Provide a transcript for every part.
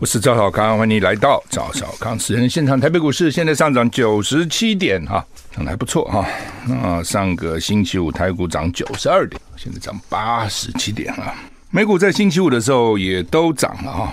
我是赵小康，欢迎你来到赵小康私人现场。台北股市现在上涨九十七点，哈，涨得还不错哈。那上个星期五台股涨九十二点，现在涨八十七点啊。美股在星期五的时候也都涨了哈，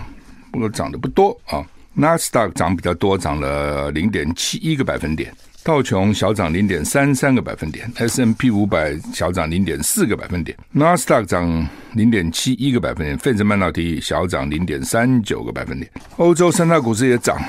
不过涨得不多啊。纳斯达克涨比较多，涨了零点七一个百分点。道琼小涨零点三三个百分点，S&P 五百小涨零点四个百分点，纳斯达克涨零点七一个百分点，费城半导体小涨零点三九个百分点。欧洲三大股市也涨，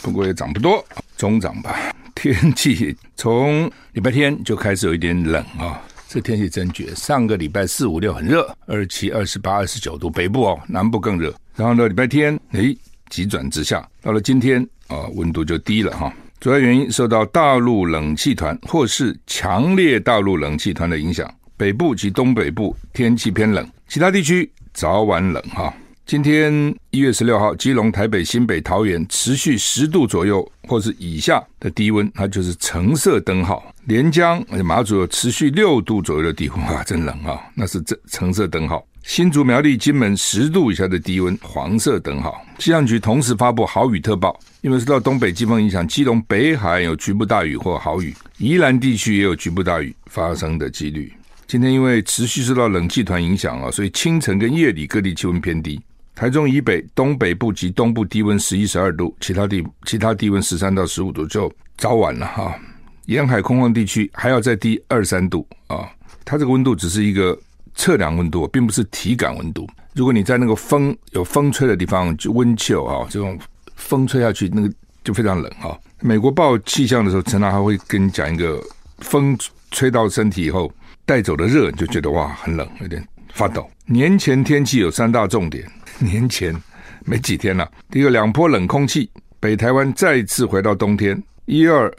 不过也涨不多，中涨吧。天气从礼拜天就开始有一点冷啊、哦，这天气真绝。上个礼拜四五六很热，二七、二十八、二十九度，北部哦，南部更热。然后呢，礼拜天诶急转直下，到了今天啊、哦，温度就低了哈。主要原因受到大陆冷气团或是强烈大陆冷气团的影响，北部及东北部天气偏冷，其他地区早晚冷哈。今天一月十六号，基隆、台北、新北、桃园持续十度左右或是以下的低温，它就是橙色灯号。连江马祖有持续六度左右的低温啊，真冷啊，那是这橙色灯号。新竹苗栗金门十度以下的低温，黄色灯号。气象局同时发布豪雨特报，因为受到东北季风影响，基隆北海有局部大雨或豪雨，宜兰地区也有局部大雨发生的几率。今天因为持续受到冷气团影响啊，所以清晨跟夜里各地气温偏低。台中以北、东北部及东部低温十一、十二度，其他地其他低温十三到十五度，就早晚了哈。沿海空旷地区还要再低二三度啊，它这个温度只是一个。测量温度并不是体感温度。如果你在那个风有风吹的地方，就温秋啊，这种风吹下去，那个就非常冷啊。美国报气象的时候，常常还会跟你讲一个风吹到身体以后带走的热，你就觉得哇很冷，有点发抖。年前天气有三大重点，年前没几天了。第一个，两波冷空气，北台湾再次回到冬天。一二。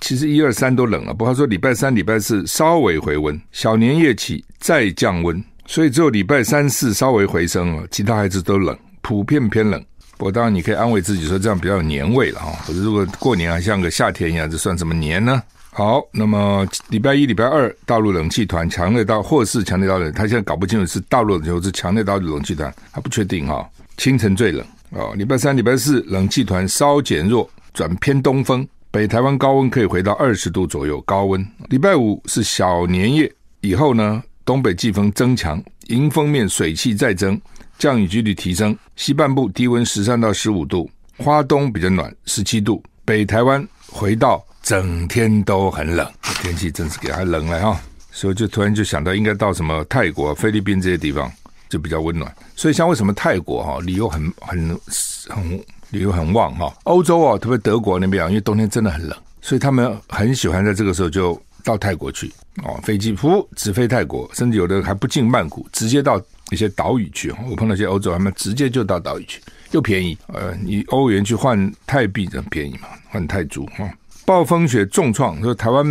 其实一二三都冷了，不过说礼拜三、礼拜四稍微回温，小年夜起再降温，所以只有礼拜三四稍微回升了，其他还是都冷，普遍偏冷。不过当然你可以安慰自己说这样比较有年味了哈。可是如果过年还像个夏天一样，这算什么年呢？好，那么礼拜一、礼拜二大陆冷气团强烈到或是强烈到冷，他现在搞不清楚是大陆冷气是强烈大陆冷气团，还不确定哈。清晨最冷哦，礼拜三、礼拜四冷气团稍减弱，转偏东风。北台湾高温可以回到二十度左右，高温。礼拜五是小年夜以后呢，东北季风增强，迎风面水汽再增，降雨几率提升。西半部低温十三到十五度，花东比较暖，十七度。北台湾回到整天都很冷，天气真是给它冷了哈。所以就突然就想到，应该到什么泰国、菲律宾这些地方就比较温暖。所以像为什么泰国哈理由很很很。旅游很旺哈，欧洲啊，特别德国那边啊，因为冬天真的很冷，所以他们很喜欢在这个时候就到泰国去哦，飞机噗直飞泰国，甚至有的还不进曼谷，直接到一些岛屿去。我碰到一些欧洲，他们直接就到岛屿去，又便宜。呃，你欧元去换泰币很便宜嘛，换泰铢哈。暴风雪重创，说台湾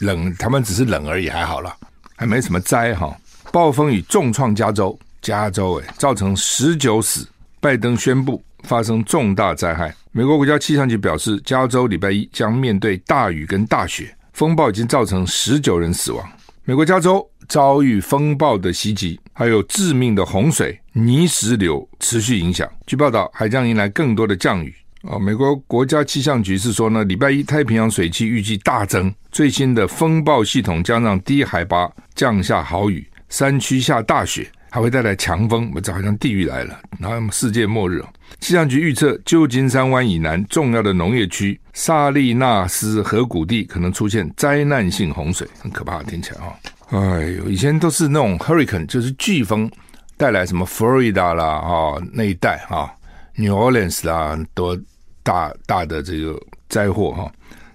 冷，台湾只是冷而已，还好啦，还没什么灾哈。暴风雨重创加州，加州诶，造成十九死，拜登宣布。发生重大灾害，美国国家气象局表示，加州礼拜一将面对大雨跟大雪，风暴已经造成十九人死亡。美国加州遭遇风暴的袭击，还有致命的洪水、泥石流持续影响。据报道，还将迎来更多的降雨。啊，美国国家气象局是说呢，礼拜一太平洋水汽预计大增，最新的风暴系统将让低海拔降下豪雨，山区下大雪。还会带来强风，我这好像地狱来了，然后世界末日。气象局预测，旧金山湾以南重要的农业区萨利纳斯河谷地可能出现灾难性洪水，很可怕，听起来啊、哦！哎呦，以前都是那种 hurricane，就是飓风带来什么佛罗里达啦啊、哦、那一带啊，New Orleans 啦，多大大的这个灾祸哈。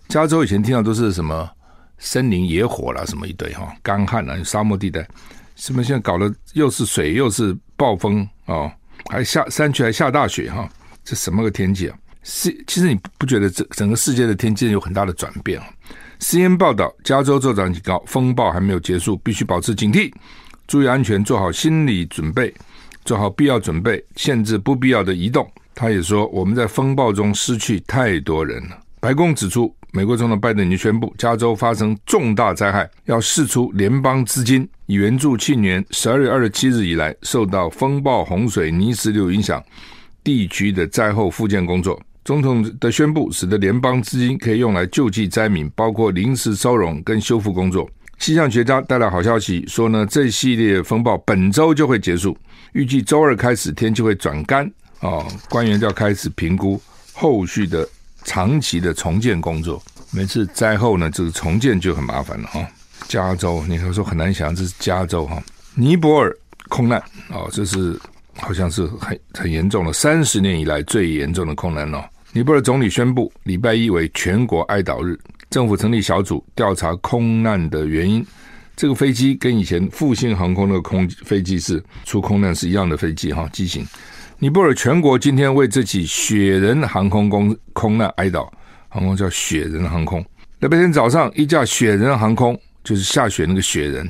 加州以前听到都是什么森林野火啦，什么一堆哈，干旱啦，沙漠地带。什么现在搞得又是水又是暴风哦，还下山区还下大雪哈，这什么个天气啊？是，其实你不觉得整整个世界的天气有很大的转变啊？CNN 报道，加州州长警告，风暴还没有结束，必须保持警惕，注意安全，做好心理准备，做好必要准备，限制不必要的移动。他也说，我们在风暴中失去太多人了。白宫指出，美国总统拜登已经宣布，加州发生重大灾害，要释出联邦资金，以援助去年十二月二十七日以来受到风暴、洪水、泥石流影响地区的灾后复建工作。总统的宣布使得联邦资金可以用来救济灾民，包括临时收容跟修复工作。气象学家带来好消息，说呢，这系列风暴本周就会结束，预计周二开始天气会转干。哦，官员就要开始评估后续的长期的重建工作。每次灾后呢，这个重建就很麻烦了哈。加州，你可说很难想，这是加州哈。尼泊尔空难哦，这是好像是很很严重的，三十年以来最严重的空难哦。尼泊尔总理宣布，礼拜一为全国哀悼日，政府成立小组调查空难的原因。这个飞机跟以前复兴航空的空飞机是出空难是一样的飞机哈，机型。尼泊尔全国今天为这起雪人航空公空难哀悼，航空叫雪人航空。那白天早上，一架雪人航空就是下雪那个雪人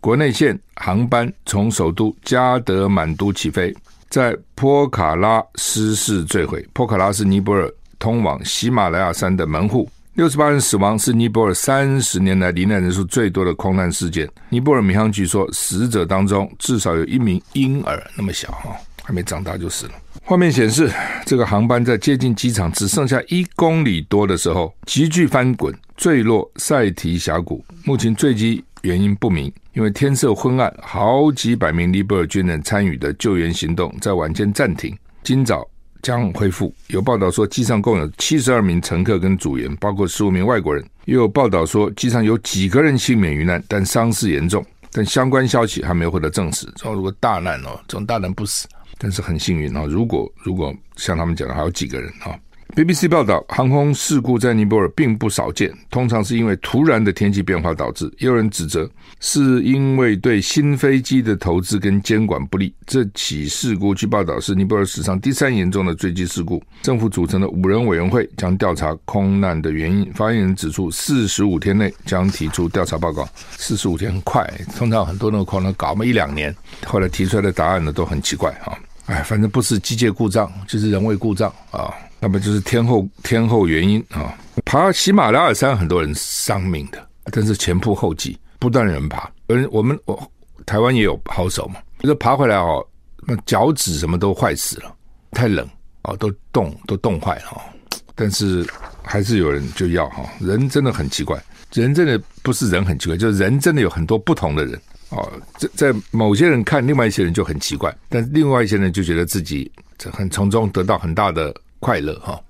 国内线航班从首都加德满都起飞，在波卡拉失事坠毁。波卡拉是尼泊尔通往喜马拉雅山的门户。六十八人死亡，是尼泊尔三十年来罹难人数最多的空难事件。尼泊尔民航局说，死者当中至少有一名婴儿，那么小哈。还没长大就死了。画面显示，这个航班在接近机场只剩下一公里多的时候，急剧翻滚，坠落塞提峡谷。目前坠机原因不明，因为天色昏暗，好几百名尼泊尔军人参与的救援行动在晚间暂停，今早将恢复。有报道说，机上共有七十二名乘客跟组员，包括十五名外国人。也有报道说，机上有几个人幸免于难，但伤势严重。但相关消息还没有获得证实。说如果大难哦，这种大难不死。但是很幸运啊！如果如果像他们讲的，还有几个人啊？BBC 报道，航空事故在尼泊尔并不少见，通常是因为突然的天气变化导致。也有人指责是因为对新飞机的投资跟监管不力。这起事故据报道是尼泊尔史上第三严重的坠机事故。政府组成的五人委员会将调查空难的原因。发言人指出，四十五天内将提出调查报告。四十五天很快，通常很多那个可能搞么一两年，后来提出来的答案呢都很奇怪啊。哎，反正不是机械故障，就是人为故障啊。那么就是天后天后原因啊。爬喜马拉雅山很多人丧命的，但是前仆后继，不断人爬。而我们我台湾也有好手嘛，就是爬回来哦，那脚趾什么都坏死了，太冷哦，都冻都冻坏了哦。但是还是有人就要哈，人真的很奇怪，人真的不是人很奇怪，就是人真的有很多不同的人。哦，在在某些人看，另外一些人就很奇怪，但另外一些人就觉得自己很从中得到很大的快乐哈。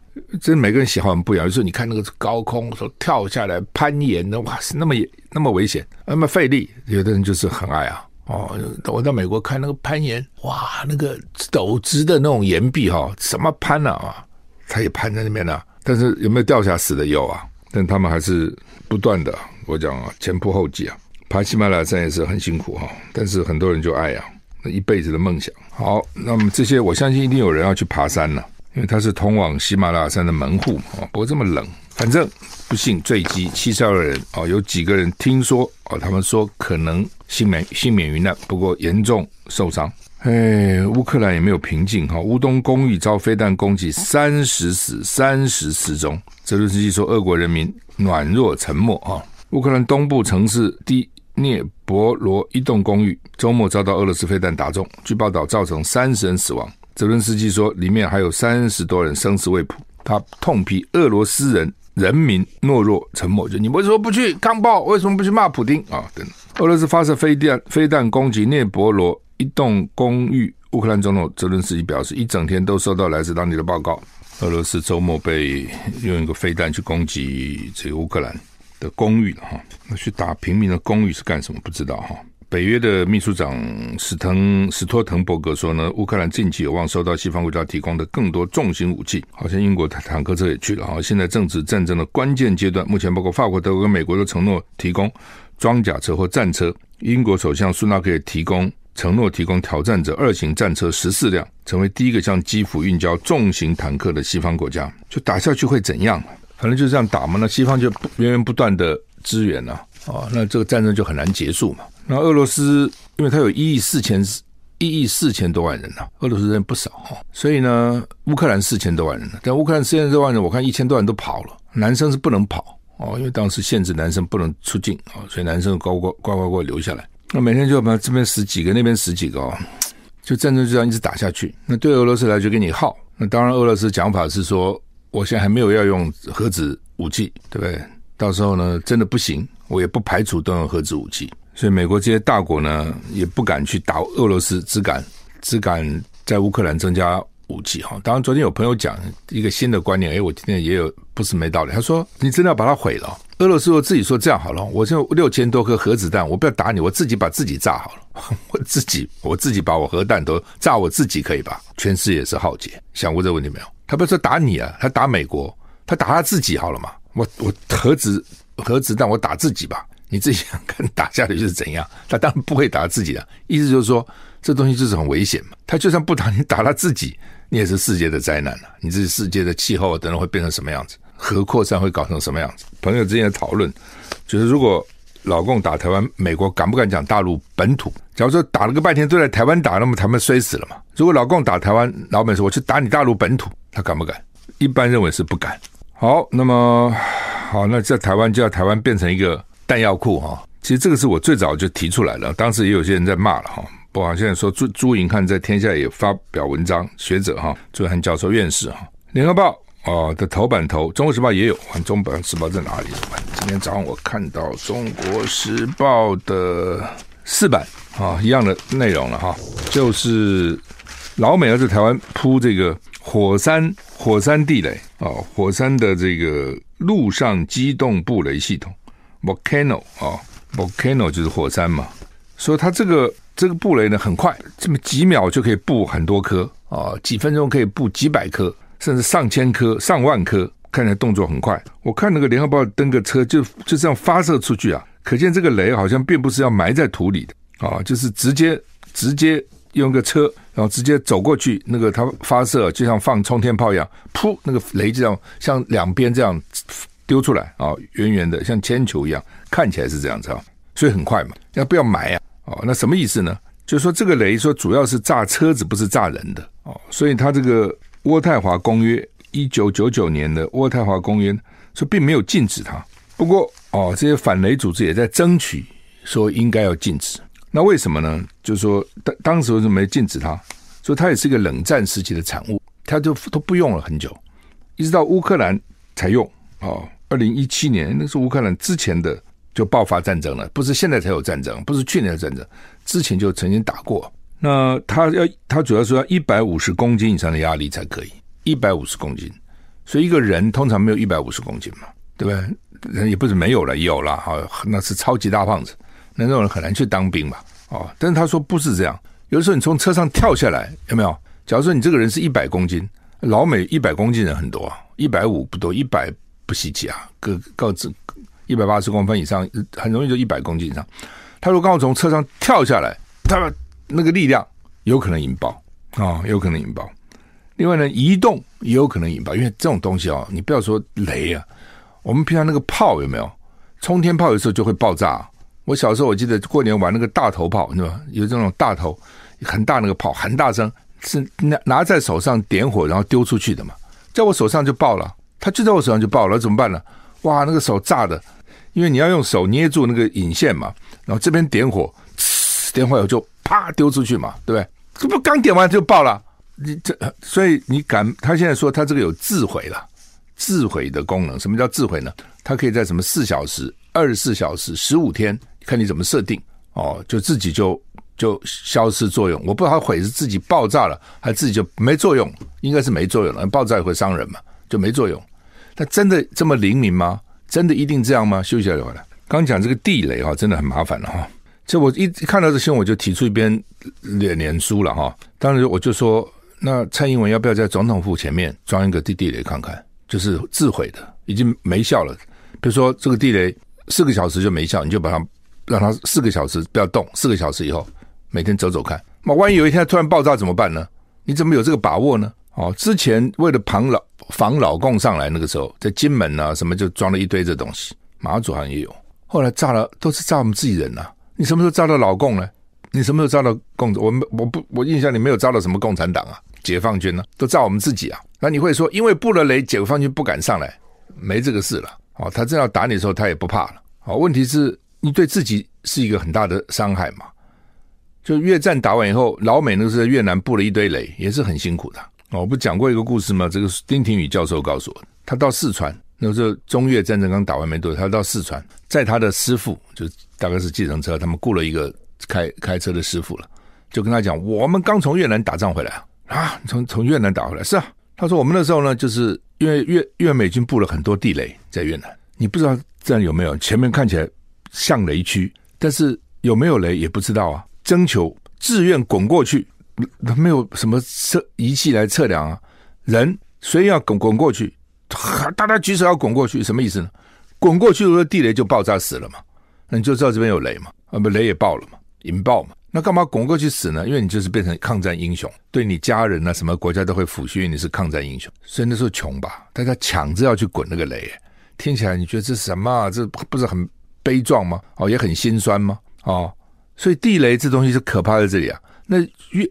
这每个人喜好很不一样。有时候你看那个高空说跳下来攀岩的，哇，是那么那么危险，那么费力。有的人就是很爱啊。哦，我到美国看那个攀岩，哇，那个陡直的那种岩壁哈，什么攀啊啊，他也攀在那边呢、啊。但是有没有掉下死的有啊？但他们还是不断的，我讲啊，前仆后继啊。爬喜马拉雅山也是很辛苦哈，但是很多人就爱啊，那一辈子的梦想。好，那么这些我相信一定有人要去爬山了，因为它是通往喜马拉雅山的门户啊。不过这么冷，反正不幸坠机，七十二人哦，有几个人听说哦，他们说可能幸免幸免于难，不过严重受伤。哎，乌克兰也没有平静哈，乌东公寓遭飞弹攻击，三十死，三十失踪。泽伦斯基说，俄国人民软弱沉默哈。乌克兰东部城市第。聂伯罗一栋公寓周末遭到俄罗斯飞弹打中，据报道造成三十人死亡。泽伦斯基说，里面还有三十多人生死未卜。他痛批俄罗斯人人民懦弱沉默，就你为什么不去抗暴？为什么不去骂普丁啊？等。俄罗斯发射飞弹飞弹攻击聂伯罗一栋公寓，乌克兰总统泽伦斯基表示，一整天都收到来自当地的报告。俄罗斯周末被用一个飞弹去攻击这个乌克兰。的公寓了哈，那去打平民的公寓是干什么？不知道哈。北约的秘书长史滕史托滕伯格说呢，乌克兰近期有望收到西方国家提供的更多重型武器，好像英国坦克车也去了哈。现在正值战争的关键阶段，目前包括法国、德国跟美国都承诺提供装甲车或战车。英国首相苏纳克也提供承诺提供挑战者二型战车十四辆，成为第一个向基辅运交重型坦克的西方国家。就打下去会怎样？反正就这样打嘛。那西方就源源不断的支援了啊，那这个战争就很难结束嘛。那俄罗斯因为它有一亿四千一亿四千多万人呐，俄罗斯人不少哈，所以呢，乌克兰四千多万人呢，但乌克兰四千多万人，我看一千多万都跑了，男生是不能跑。哦，因为当时限制男生不能出境啊，所以男生乖乖乖乖乖留下来。那每天就把这边十几个，那边十几个哦，就战争就这样一直打下去。那对俄罗斯来就给你耗。那当然，俄罗斯讲法是说，我现在还没有要用核子武器，对不对？到时候呢，真的不行，我也不排除动用核子武器。所以美国这些大国呢，也不敢去打俄罗斯，只敢只敢在乌克兰增加。武器哈，当然昨天有朋友讲一个新的观念，哎，我今天也有不是没道理。他说：“你真的要把它毁了？”俄罗斯我自己说这样好了，我就六千多颗核子弹，我不要打你，我自己把自己炸好了，我自己我自己把我核弹都炸我自己可以吧？全世界是浩劫，想过这个问题没有？他不是说打你啊，他打美国，他打他自己好了嘛？我我核子核子弹我打自己吧，你自己想看打下去是怎样？他当然不会打自己的，意思就是说这东西就是很危险嘛。他就算不打你，打他自己。你也是世界的灾难了，你这世界的气候等等会变成什么样子？核扩散会搞成什么样子？朋友之间的讨论就是，如果老共打台湾，美国敢不敢讲大陆本土？假如说打了个半天都在台湾打，那么台湾摔死了嘛？如果老共打台湾，老美说我去打你大陆本土，他敢不敢？一般认为是不敢。好，那么好，那在台湾就要台湾变成一个弹药库哈。其实这个是我最早就提出来了，当时也有些人在骂了哈。不好，现在说朱朱银汉在天下也发表文章，学者哈，朱银汉教授院士哈，联合报啊的头版头，中国时报也有，中国时报在哪里？今天早上我看到中国时报的四版啊，一样的内容了哈，就是老美要在台湾铺这个火山火山地雷啊，火山的这个陆上机动布雷系统，volcano 啊，volcano 就是火山嘛，所以它这个。这个布雷呢，很快，这么几秒就可以布很多颗啊，几分钟可以布几百颗，甚至上千颗、上万颗，看起来动作很快。我看那个联合报登个车就就这样发射出去啊，可见这个雷好像并不是要埋在土里的啊，就是直接直接用个车，然后直接走过去，那个它发射就像放冲天炮一样，噗，那个雷就这样向两边这样丢出来啊，圆圆的像铅球一样，看起来是这样子啊，所以很快嘛，要不要埋啊？哦，那什么意思呢？就是说这个雷说主要是炸车子，不是炸人的哦。所以它这个渥太华公约一九九九年的渥太华公约说并没有禁止它。不过哦，这些反雷组织也在争取说应该要禁止。那为什么呢？就是说当当时为什么没禁止它？说它也是一个冷战时期的产物，它就都不用了很久，一直到乌克兰才用。哦，二零一七年那是乌克兰之前的。就爆发战争了，不是现在才有战争，不是去年的战争，之前就曾经打过。那他要，他主要说要一百五十公斤以上的压力才可以，一百五十公斤。所以一个人通常没有一百五十公斤嘛，对不对？人也不是没有了，有了哈，那是超级大胖子，那种人很难去当兵嘛。哦，但是他说不是这样，有的时候你从车上跳下来，有没有？假如说你这个人是一百公斤，老美一百公斤人很多，一百五不多，一百不稀奇啊，各各自。一百八十公分以上，很容易就一百公斤以上。他如果刚好从车上跳下来，他那个力量有可能引爆啊、有可能引爆。另外呢，移动也有可能引爆，因为这种东西哦，你不要说雷啊，我们平常那个炮有没有？冲天炮有时候就会爆炸。我小时候我记得过年玩那个大头炮，对吧？有这种大头很大那个炮，很大声，是拿拿在手上点火，然后丢出去的嘛。在我手上就爆了，它就在我手上就爆了，怎么办呢？哇，那个手炸的！因为你要用手捏住那个引线嘛，然后这边点火，点火以后就啪丢出去嘛，对不对？这不刚点完就爆了？你这所以你敢？他现在说他这个有自毁了，自毁的功能。什么叫自毁呢？它可以在什么四小时、二十四小时、十五天，看你怎么设定哦，就自己就就消失作用。我不知道它毁是自己爆炸了，还是自己就没作用？应该是没作用了，爆炸也会伤人嘛，就没作用。那真的这么灵敏吗？真的一定这样吗？休息一下就回来。刚讲这个地雷哈，真的很麻烦了哈。这我一看到这新闻，我就提出一篇脸脸书了哈。当时我就说，那蔡英文要不要在总统府前面装一个地地雷看看？就是自毁的，已经没效了。比如说这个地雷四个小时就没效，你就把它让它四个小时不要动，四个小时以后每天走走看。那万一有一天突然爆炸怎么办呢？你怎么有这个把握呢？哦，之前为了防老防老共上来，那个时候在金门啊什么就装了一堆这东西，马祖好像也有。后来炸了，都是炸我们自己人呐、啊。你什么时候炸到老共呢？你什么时候炸到共？我们我不我印象里没有炸到什么共产党啊、解放军呢、都炸我们自己啊。那你会说，因为布了雷，解放军不敢上来，没这个事了。哦，他正要打你的时候，他也不怕了。哦，问题是你对自己是一个很大的伤害嘛。就越战打完以后，老美那个时候在越南布了一堆雷，也是很辛苦的。哦，我不讲过一个故事吗？这个丁廷宇教授告诉我，他到四川。那时候中越战争刚打完没多久，他到四川，在他的师傅，就大概是计程车，他们雇了一个开开车的师傅了，就跟他讲：“我们刚从越南打仗回来啊，从从越南打回来。”是啊，他说：“我们那时候呢，就是因为越越美军布了很多地雷在越南，你不知道这样有没有？前面看起来像雷区，但是有没有雷也不知道啊。征求自愿滚过去，没有什么测仪器来测量啊，人所以要滚滚过去。”大家举手要滚过去，什么意思呢？滚过去，如果地雷就爆炸死了嘛？那你就知道这边有雷嘛？啊，不，雷也爆了嘛，引爆嘛？那干嘛滚过去死呢？因为你就是变成抗战英雄，对你家人啊，什么国家都会抚恤，你是抗战英雄。所以那时候穷吧，大家抢着要去滚那个雷，听起来你觉得这什么啊？这不是很悲壮吗？哦，也很心酸吗？哦，所以地雷这东西是可怕在这里啊。那越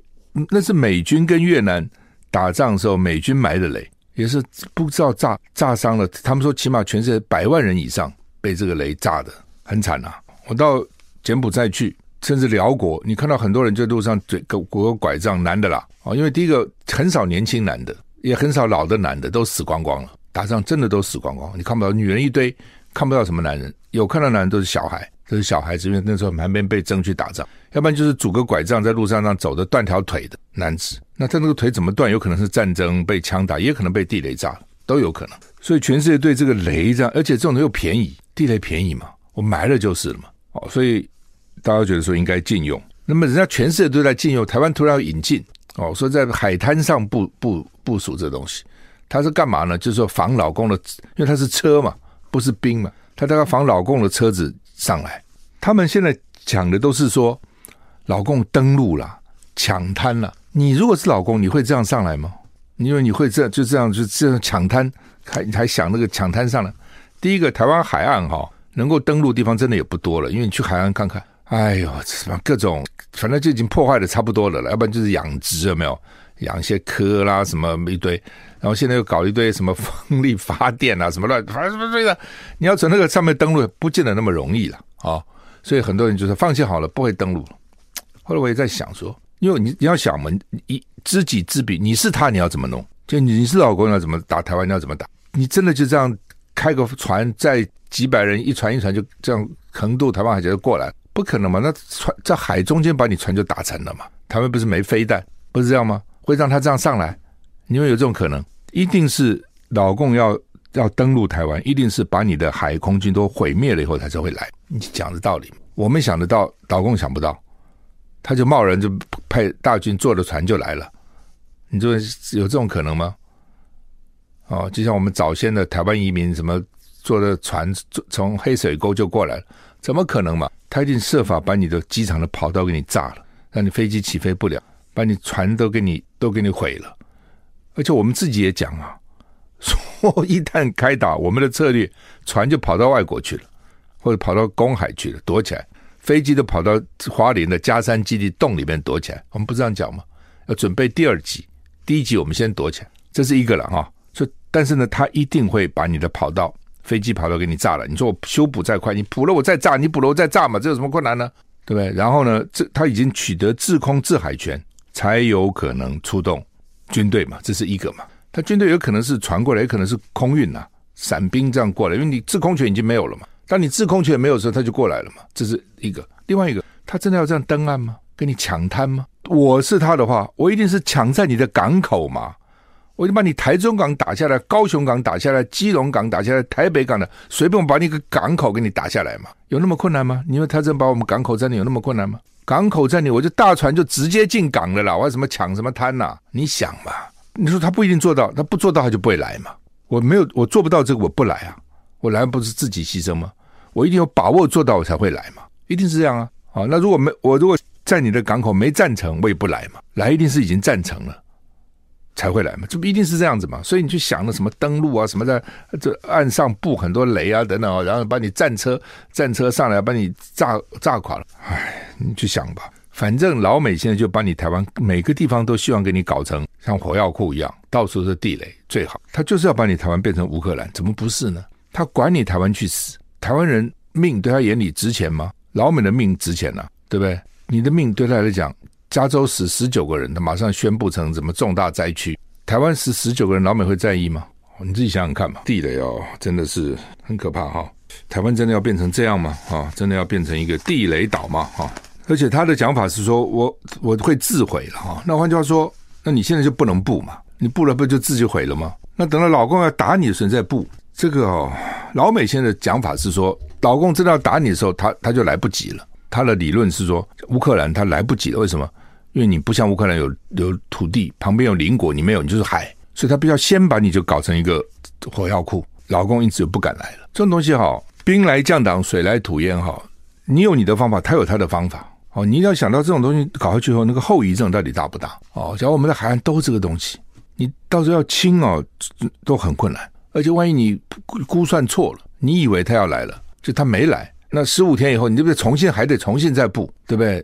那是美军跟越南打仗的时候，美军埋的雷。也是不知道炸炸伤了，他们说起码全世界百万人以上被这个雷炸的很惨啊！我到柬埔寨去，甚至寮国，你看到很多人在路上举个个拐杖，男的啦。啊，因为第一个很少年轻男的，也很少老的男的，都死光光了，打仗真的都死光光，你看不到女人一堆，看不到什么男人，有看到男人都是小孩，都是小孩子，因为那时候旁边被征去打仗，要不然就是拄个拐杖在路上上走的断条腿的男子。那他那个腿怎么断？有可能是战争被枪打，也可能被地雷炸，都有可能。所以全世界对这个雷这样，而且这种的又便宜，地雷便宜嘛，我埋了就是了嘛。哦，所以大家觉得说应该禁用。那么人家全世界都在禁用，台湾突然要引进哦，说在海滩上部部部署这东西，他是干嘛呢？就是说防老公的，因为他是车嘛，不是兵嘛，他大概防老公的车子上来。他们现在讲的都是说老共登陆了，抢滩了。你如果是老共，你会这样上来吗？因为你会这样就这样就这样抢滩，还还想那个抢滩上来？第一个，台湾海岸哈能够登陆地方真的也不多了，因为你去海岸看看，哎呦，什么各种，反正就已经破坏的差不多了了，要不然就是养殖有没有？养一些蚵啦什么一堆，然后现在又搞一堆什么风力发电啊什么乱，反正什么之类的，你要从那个上面登陆，不见得那么容易了啊、哦，所以很多人就说放弃好了，不会登陆。后来我也在想说。因为你你要想嘛，一知己知彼，你是他，你要怎么弄？就你是老公，要怎么打台湾？你要怎么打？你真的就这样开个船，载几百人，一船一船就这样横渡台湾海峡就过来？不可能嘛？那船在海中间把你船就打沉了嘛？台湾不是没飞弹，不是这样吗？会让他这样上来？你会有这种可能？一定是老共要要登陆台湾，一定是把你的海空军都毁灭了以后，他才会来。你讲的道理，我们想得到，岛共想不到。他就贸然就派大军坐着船就来了，你说有这种可能吗？哦，就像我们早先的台湾移民，什么坐着船从黑水沟就过来了，怎么可能嘛？他一定设法把你的机场的跑道给你炸了，让你飞机起飞不了，把你船都给你都给你毁了。而且我们自己也讲啊，一旦开打，我们的策略船就跑到外国去了，或者跑到公海去了，躲起来。飞机都跑到花莲的加山基地洞里面躲起来，我们不这样讲吗？要准备第二级，第一级我们先躲起来，这是一个了哈。所以，但是呢，他一定会把你的跑道、飞机跑道给你炸了。你说我修补再快，你补了我再炸，你补了我再炸嘛，这有什么困难呢？对不对？然后呢，这他已经取得制空制海权，才有可能出动军队嘛，这是一个嘛。他军队有可能是船过来，也可能是空运呐、啊，伞兵这样过来，因为你制空权已经没有了嘛。当你制空权没有的时候，他就过来了嘛，这是一个。另外一个，他真的要这样登岸吗？跟你抢滩吗？我是他的话，我一定是抢在你的港口嘛，我就把你台中港打下来，高雄港打下来，基隆港打下来，台北港的随便我把你个港口给你打下来嘛，有那么困难吗？因为他真把我们港口占领有那么困难吗？港口占领，我就大船就直接进港了啦，我还什么抢什么滩呐？你想嘛？你说他不一定做到，他不做到他就不会来嘛。我没有，我做不到这个，我不来啊，我来不是自己牺牲吗？我一定有把握做到，我才会来嘛，一定是这样啊！好，那如果没我如果在你的港口没赞成，我也不来嘛。来一定是已经赞成了才会来嘛，这不一定是这样子嘛。所以你去想了什么登陆啊，什么在这岸上布很多雷啊等等啊，然后把你战车战车上来把你炸炸垮了。唉，你去想吧。反正老美现在就把你台湾每个地方都希望给你搞成像火药库一样，到处是地雷最好。他就是要把你台湾变成乌克兰，怎么不是呢？他管你台湾去死，台湾人命对他眼里值钱吗？老美的命值钱呐、啊，对不对？你的命对他来讲，加州死十九个人，他马上宣布成什么重大灾区。台湾死十九个人，老美会在意吗？你自己想想看吧。地雷哦，真的是很可怕哈。台湾真的要变成这样吗？啊，真的要变成一个地雷岛吗？哈，而且他的讲法是说我我会自毁了哈。那换句话说，那你现在就不能布嘛？你布了不就自己毁了吗？那等到老公要打你的时候再布，这个哦，老美现在讲法是说，老公真的要打你的时候，他他就来不及了。他的理论是说，乌克兰他来不及了，为什么？因为你不像乌克兰有有土地，旁边有邻国，你没有，你就是海，所以他必须要先把你就搞成一个火药库。老公因此就不敢来了。这种东西哈，兵来将挡，水来土掩哈，你有你的方法，他有他的方法。哦，你一定要想到这种东西搞下去以后，那个后遗症到底大不大？哦，假如我们在海岸都这个东西，你到时候要清哦，都很困难。而且万一你估算错了，你以为他要来了，就他没来。那十五天以后，你对不对？重新还得重新再布，对不对？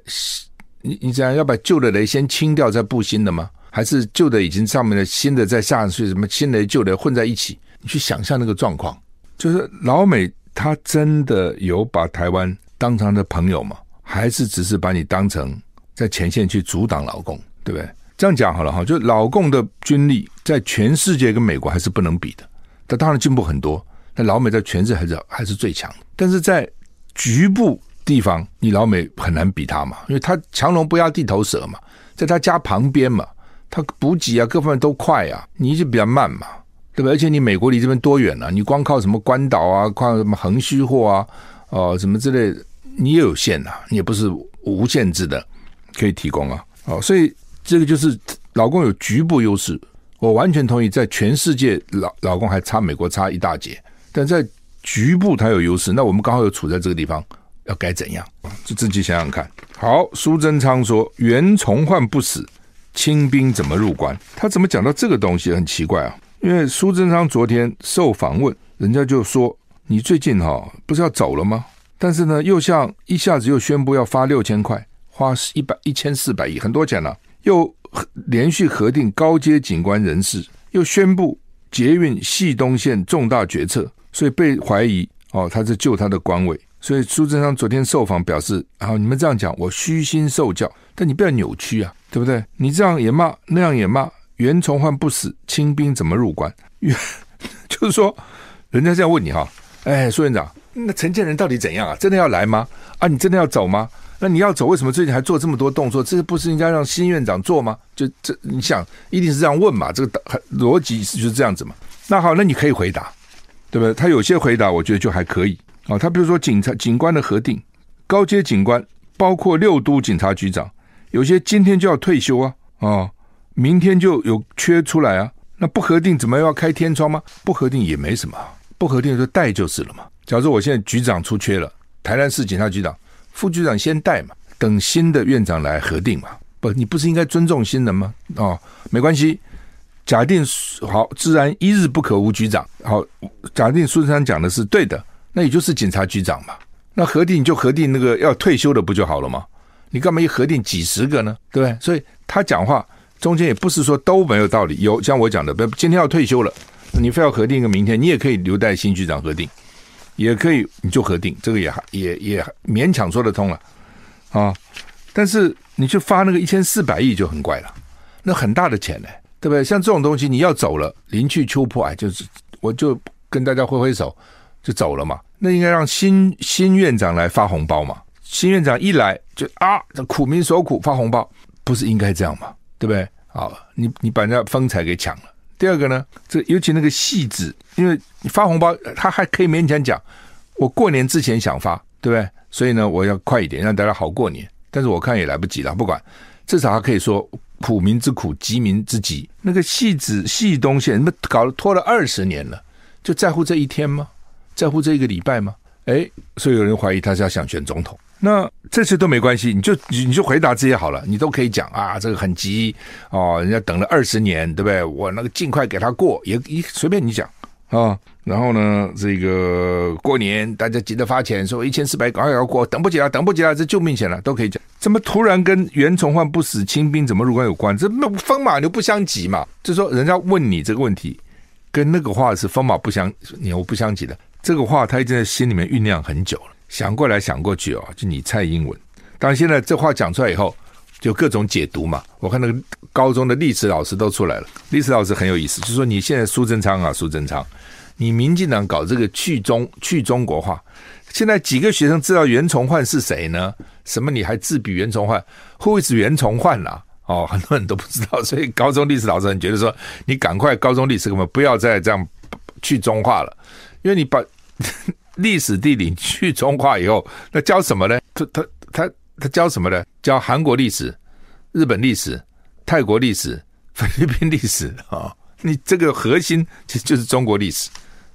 你你这样要把旧的雷先清掉，再布新的吗？还是旧的已经上面的新的再下去，什么新雷旧雷混在一起？你去想象那个状况，就是老美他真的有把台湾当成的朋友吗？还是只是把你当成在前线去阻挡老共，对不对？这样讲好了哈，就老共的军力在全世界跟美国还是不能比的，他当然进步很多，但老美在全世界还是还是最强，但是在局部地方，你老美很难比他嘛，因为他强龙不压地头蛇嘛，在他家旁边嘛，他补给啊各方面都快啊，你就比较慢嘛，对吧？而且你美国离这边多远啊？你光靠什么关岛啊，靠什么横须贺啊，哦、呃、什么之类，你也有限呐、啊，你也不是无限制的可以提供啊。哦，所以这个就是老公有局部优势，我完全同意，在全世界老老公还差美国差一大截，但在。局部他有优势，那我们刚好又处在这个地方，要该怎样？就自己想想看。好，苏贞昌说“袁崇焕不死，清兵怎么入关？”他怎么讲到这个东西很奇怪啊？因为苏贞昌昨天受访问，人家就说：“你最近哈、哦、不是要走了吗？但是呢，又像一下子又宣布要发六千块，花一百一千四百亿，很多钱了、又连续核定高阶警官人事，又宣布捷运汐东线重大决策。”所以被怀疑哦，他是救他的官位。所以苏贞昌昨天受访表示：“啊，你们这样讲，我虚心受教，但你不要扭曲啊，对不对？你这样也骂，那样也骂，袁崇焕不死，清兵怎么入关？就是说，人家这样问你哈，哎，苏院长，那陈建仁到底怎样啊？真的要来吗？啊，你真的要走吗？那你要走，为什么最近还做这么多动作？这不是应该让新院长做吗？就这，你想，一定是这样问嘛？这个逻辑是就是这样子嘛？那好，那你可以回答。”对不对？他有些回答，我觉得就还可以啊。他比如说警察警官的核定，高阶警官包括六都警察局长，有些今天就要退休啊啊，明天就有缺出来啊。那不核定怎么要开天窗吗？不核定也没什么，不核定就带就是了嘛。假如我现在局长出缺了，台南市警察局长副局长先带嘛，等新的院长来核定嘛。不，你不是应该尊重新人吗？哦，没关系。假定好，自然一日不可无局长。好，假定苏贞昌讲的是对的，那也就是警察局长嘛。那核定就核定那个要退休的不就好了吗？你干嘛一核定几十个呢？对不对？所以他讲话中间也不是说都没有道理。有像我讲的，不，今天要退休了，你非要核定一个明天，你也可以留待新局长核定，也可以你就核定，这个也还也也勉强说得通了啊。但是你去发那个一千四百亿就很怪了，那很大的钱呢。对不对？像这种东西，你要走了，临去秋破，哎，就是我就跟大家挥挥手就走了嘛。那应该让新新院长来发红包嘛。新院长一来就啊，这苦民所苦发红包，不是应该这样吗？对不对？好，你你把人家风采给抢了。第二个呢，这尤其那个戏子，因为你发红包，他还可以勉强讲，我过年之前想发，对不对？所以呢，我要快一点，让大家好过年。但是我看也来不及了，不管，至少他可以说。苦民之苦，急民之急。那个戏子戏东线，你们搞了拖了二十年了，就在乎这一天吗？在乎这一个礼拜吗？哎，所以有人怀疑他是要想选总统那这些都没关系，你就你就回答这些好了，你都可以讲啊，这个很急哦，人家等了二十年，对不对？我那个尽快给他过，也也随便你讲啊。然后呢，这个过年大家急着发钱，说一千四百赶快要过，等不及了，等不及了，这救命钱了，都可以讲。怎么突然跟袁崇焕不死清兵怎么入关有关？这那风马牛不相及嘛？就说人家问你这个问题，跟那个话是风马不相牛不相及的。这个话他已经在心里面酝酿很久了。想过来想过去哦，就你蔡英文。但，现在这话讲出来以后，就各种解读嘛。我看那个高中的历史老师都出来了，历史老师很有意思，就说你现在苏贞昌啊，苏贞昌，你民进党搞这个去中去中国化，现在几个学生知道袁崇焕是谁呢？什么？你还自比袁崇焕？Who is 袁崇焕呐？哦，很多人都不知道，所以高中历史老师很觉得说，你赶快高中历史，我们不要再这样去中化了，因为你把。历史地理去中化以后，那教什么呢？他他他他教什么呢？教韩国历史、日本历史、泰国历史、菲律宾历史啊！你这个核心其实就是中国历史，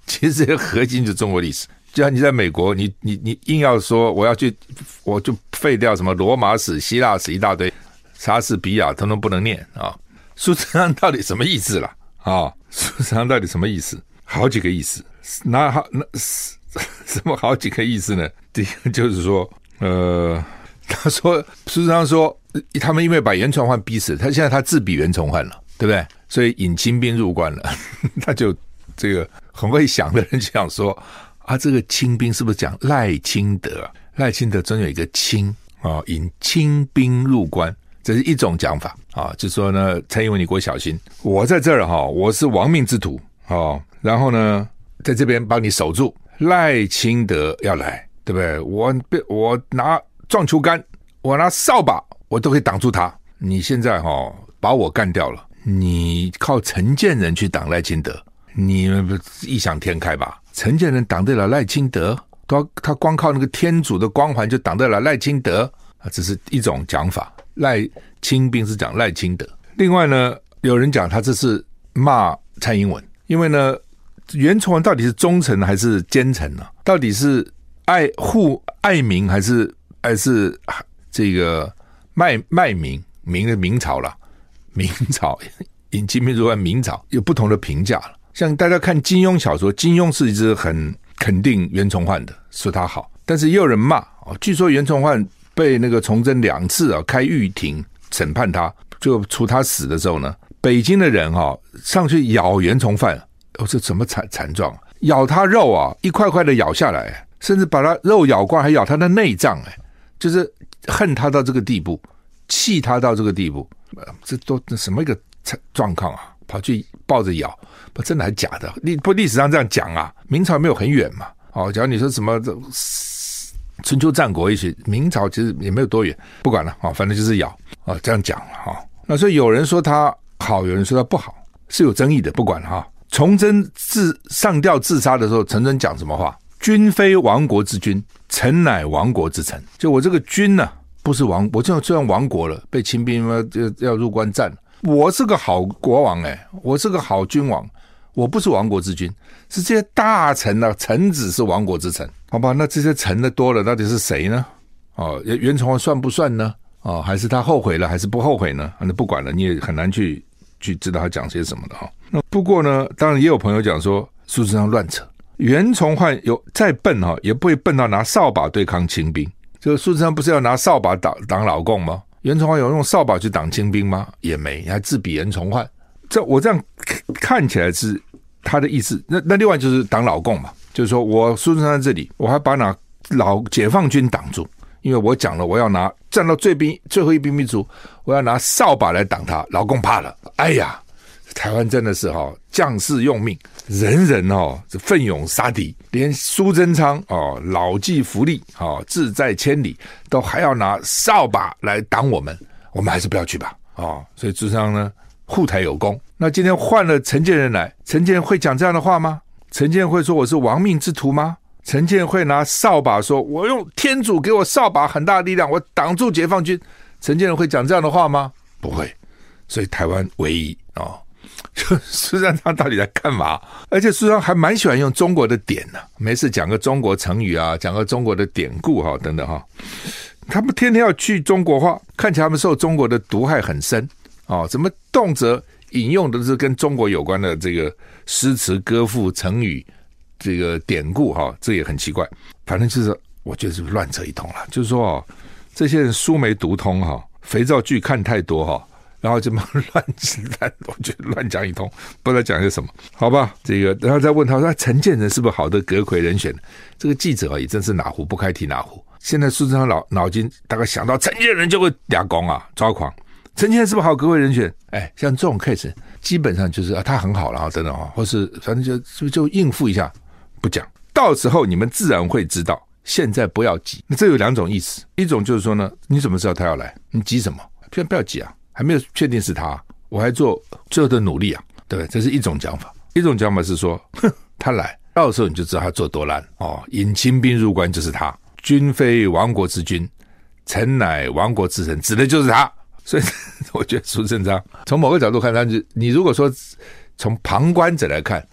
其实这个核心就是中国历史。就像你在美国，你你你硬要说我要去，我就废掉什么罗马史、希腊史一大堆，莎士比亚通通不能念啊！苏贞昌到底什么意思了？啊，苏贞昌到底什么意思？好几个意思，那好那是。什么好几个意思呢？第一个就是说，呃，他说，事实上说，他们因为把袁崇焕逼死，他现在他自比袁崇焕了，对不对？所以引清兵入关了，他就这个很会想的人就想说，啊，这个清兵是不是讲赖清德？赖清德真有一个清啊，引清兵入关，这是一种讲法啊，就说呢，蔡英文你给我小心，我在这儿哈，我是亡命之徒啊，然后呢，在这边帮你守住。赖清德要来，对不对？我被我拿撞球杆，我拿扫把，我都可以挡住他。你现在哈、哦、把我干掉了，你靠陈建仁去挡赖清德，你们异想天开吧？陈建仁挡得了赖清德？他他光靠那个天主的光环就挡得了赖清德啊？这是一种讲法。赖清兵是讲赖清德。另外呢，有人讲他这是骂蔡英文，因为呢。袁崇焕到底是忠臣还是奸臣呢？到底是爱护爱民还是还是这个卖卖民？明的明朝了，明朝引清兵入关，明朝有不同的评价了。像大家看金庸小说，金庸是一直很肯定袁崇焕的，说他好，但是也有人骂啊。据说袁崇焕被那个崇祯两次啊开御庭审判他，就处他死的时候呢，北京的人哈上去咬袁崇焕。哦，这怎么惨惨状？咬他肉啊，一块块的咬下来，甚至把他肉咬光，还咬他的内脏，哎，就是恨他到这个地步，气他到这个地步，这都什么一个状况啊？跑去抱着咬，不，真的还假的？历不历史上这样讲啊？明朝没有很远嘛？哦，假如你说什么这春秋战国，一些明朝其实也没有多远，不管了啊，反正就是咬啊，这样讲了哈。那所以有人说他好，有人说他不好，是有争议的，不管哈。崇祯自上吊自杀的时候，崇祯讲什么话？君非亡国之君，臣乃亡国之臣。就我这个君呢、不是亡，我就虽然亡国了，被清兵要要入关战，我是个好国王哎，我是个好君王，我不是亡国之君，是这些大臣啊，臣子是亡国之臣，好吧？那这些臣的多了，到底是谁呢？哦，袁崇焕算不算呢？哦，还是他后悔了，还是不后悔呢？那不管了，你也很难去。去知道他讲些什么的哈。那不过呢，当然也有朋友讲说苏贞昌乱扯，袁崇焕有再笨哈，也不会笨到拿扫把对抗清兵。就苏贞昌不是要拿扫把挡挡老共吗？袁崇焕有用扫把去挡清兵吗？也没，还自比袁崇焕。这我这样看起来是他的意思。那那另外就是挡老共嘛，就是说我苏贞昌在这里，我还把那老解放军挡住。因为我讲了，我要拿站到最兵最后一兵一卒，我要拿扫把来挡他，老公怕了。哎呀，台湾真的是哈、哦，将士用命，人人哦是奋勇杀敌，连苏贞昌哦老骥伏枥，哦志在千里，都还要拿扫把来挡我们，我们还是不要去吧。哦，所以朱商呢护台有功。那今天换了陈建仁来，陈建仁会讲这样的话吗？陈建仁会说我是亡命之徒吗？陈建会拿扫把说：“我用天主给我扫把很大的力量，我挡住解放军。”陈建会讲这样的话吗？不会。所以台湾唯一啊、哦，就苏贞昌到底在干嘛？而且苏贞昌还蛮喜欢用中国的典呢、没事讲个中国成语啊，讲个中国的典故哈、等等哈。他们天天要去中国化，看起来他们受中国的毒害很深哦。怎么动辄引用的是跟中国有关的这个诗词歌赋、成语这个典故哈？这也很奇怪。反正就是我觉得是乱扯一通了。就是说哦，这些人书没读通哈，肥皂剧看太多哈。然后这么乱子弹，我觉得乱讲一通，不知道讲些什么，好吧？这个，然后再问他说：“陈建仁是不是好的阁揆人选？”这个记者啊，也真是哪壶不开提哪壶。现在苏贞昌脑脑筋大概想到陈建仁就会俩攻啊，抓狂。陈建仁是不是好阁揆人选？哎，像这种 case，基本上就是啊，他很好，了啊等等啊，或是反正就就就应付一下，不讲。到时候你们自然会知道。现在不要急。这有两种意思，一种就是说呢，你怎么知道他要来？你急什么？不要不要急啊。还没有确定是他，我还做最后的努力啊，对不对？这是一种讲法。一种讲法是说，哼，他来到时候你就知道他做多烂哦。引清兵入关就是他，君非亡国之君，臣乃亡国之臣，指的就是他。所以 我觉得苏贞昌从某个角度看，他就你如果说从旁观者来看，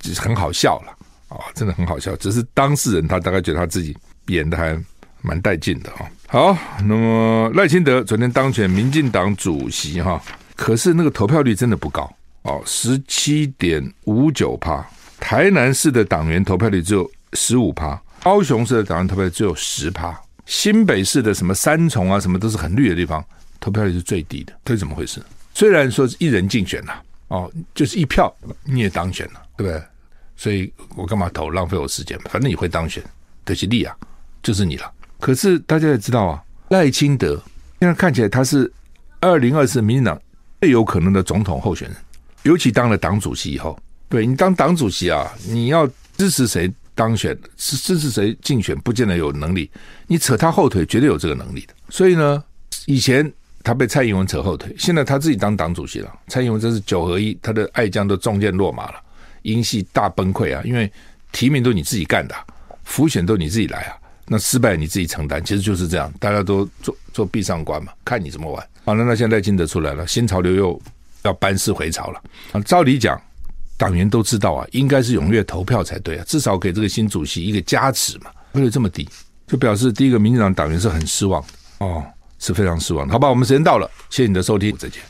就是很好笑了啊、哦，真的很好笑。只是当事人他大概觉得他自己演的还蛮带劲的啊。好，那么赖清德昨天当选民进党主席哈，可是那个投票率真的不高哦，十七点五九趴。台南市的党员投票率只有十五趴，高雄市的党员投票只有十趴，新北市的什么三重啊什么都是很绿的地方，投票率是最低的，这是怎么回事？虽然说是一人竞选呐，哦，就是一票你也当选了，对不对？所以我干嘛投，浪费我时间？反正你会当选，得其利啊，就是你了。可是大家也知道啊，赖清德现在看起来他是二零二四民进党最有可能的总统候选人，尤其当了党主席以后，对你当党主席啊，你要支持谁当选，是支持谁竞选，不见得有能力，你扯他后腿绝对有这个能力的。所以呢，以前他被蔡英文扯后腿，现在他自己当党主席了，蔡英文真是九合一，他的爱将都中箭落马了，英系大崩溃啊，因为提名都你自己干的，辅选都你自己来啊。那失败你自己承担，其实就是这样，大家都做做闭上关嘛，看你怎么玩。好了，那现在金德出来了，新潮流又要班师回朝了。啊，照理讲，党员都知道啊，应该是踊跃投票才对啊，至少给这个新主席一个加持嘛。为了这么低？就表示第一个，民进党党员是很失望的哦，是非常失望。好吧，我们时间到了，谢谢你的收听，再见。